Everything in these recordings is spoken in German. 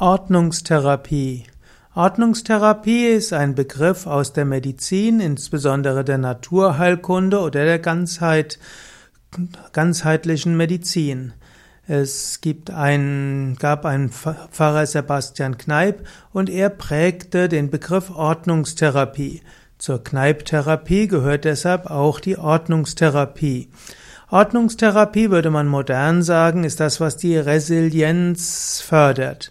Ordnungstherapie. Ordnungstherapie ist ein Begriff aus der Medizin, insbesondere der Naturheilkunde oder der Ganzheit, ganzheitlichen Medizin. Es gibt einen, gab einen Pfarrer Sebastian Kneip und er prägte den Begriff Ordnungstherapie. Zur Kneip-Therapie gehört deshalb auch die Ordnungstherapie. Ordnungstherapie würde man modern sagen, ist das, was die Resilienz fördert.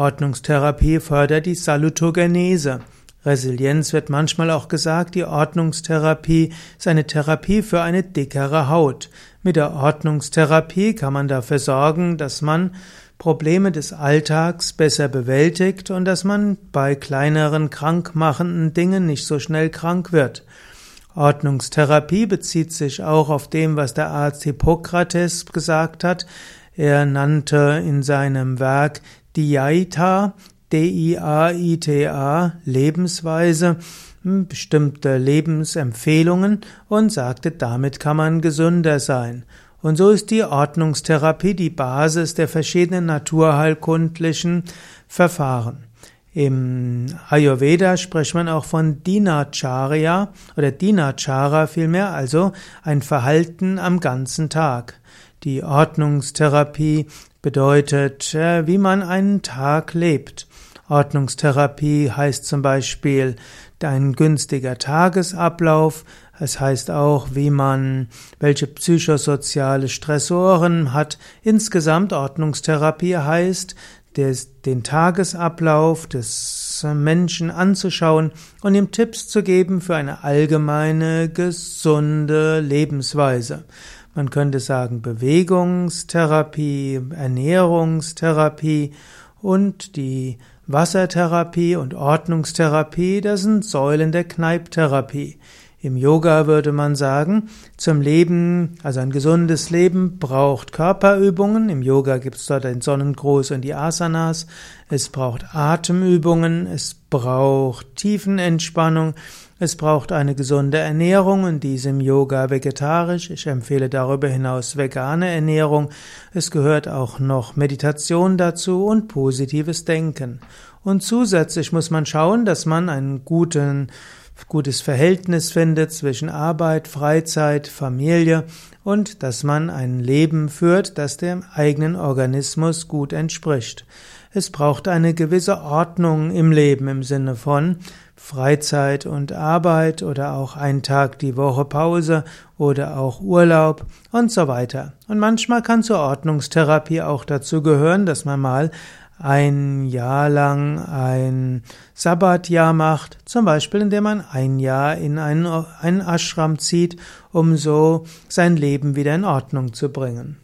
Ordnungstherapie fördert die Salutogenese. Resilienz wird manchmal auch gesagt, die Ordnungstherapie ist eine Therapie für eine dickere Haut. Mit der Ordnungstherapie kann man dafür sorgen, dass man Probleme des Alltags besser bewältigt und dass man bei kleineren krankmachenden Dingen nicht so schnell krank wird. Ordnungstherapie bezieht sich auch auf dem, was der Arzt Hippokrates gesagt hat. Er nannte in seinem Werk Diaita, D-I-A-I-T-A, Lebensweise, hm, bestimmte Lebensempfehlungen und sagte, damit kann man gesünder sein. Und so ist die Ordnungstherapie die Basis der verschiedenen naturheilkundlichen Verfahren. Im Ayurveda spricht man auch von Dinacharya oder Dinachara vielmehr, also ein Verhalten am ganzen Tag. Die Ordnungstherapie bedeutet, äh, wie man einen Tag lebt. Ordnungstherapie heißt zum Beispiel ein günstiger Tagesablauf. Es heißt auch, wie man, welche psychosoziale Stressoren hat. Insgesamt Ordnungstherapie heißt, des, den Tagesablauf des Menschen anzuschauen und ihm Tipps zu geben für eine allgemeine, gesunde Lebensweise. Man könnte sagen Bewegungstherapie, Ernährungstherapie und die Wassertherapie und Ordnungstherapie, das sind Säulen der Kneiptherapie. Im Yoga würde man sagen, zum Leben, also ein gesundes Leben braucht Körperübungen. Im Yoga gibt es dort den Sonnengruß und die Asanas. Es braucht Atemübungen, es braucht Tiefenentspannung, es braucht eine gesunde Ernährung und diesem Yoga vegetarisch. Ich empfehle darüber hinaus vegane Ernährung. Es gehört auch noch Meditation dazu und positives Denken. Und zusätzlich muss man schauen, dass man einen guten gutes Verhältnis findet zwischen Arbeit, Freizeit, Familie und dass man ein Leben führt, das dem eigenen Organismus gut entspricht. Es braucht eine gewisse Ordnung im Leben im Sinne von Freizeit und Arbeit oder auch ein Tag die Woche Pause oder auch Urlaub und so weiter. Und manchmal kann zur Ordnungstherapie auch dazu gehören, dass man mal ein Jahr lang ein Sabbatjahr macht, zum Beispiel indem man ein Jahr in einen, einen Ashram zieht, um so sein Leben wieder in Ordnung zu bringen.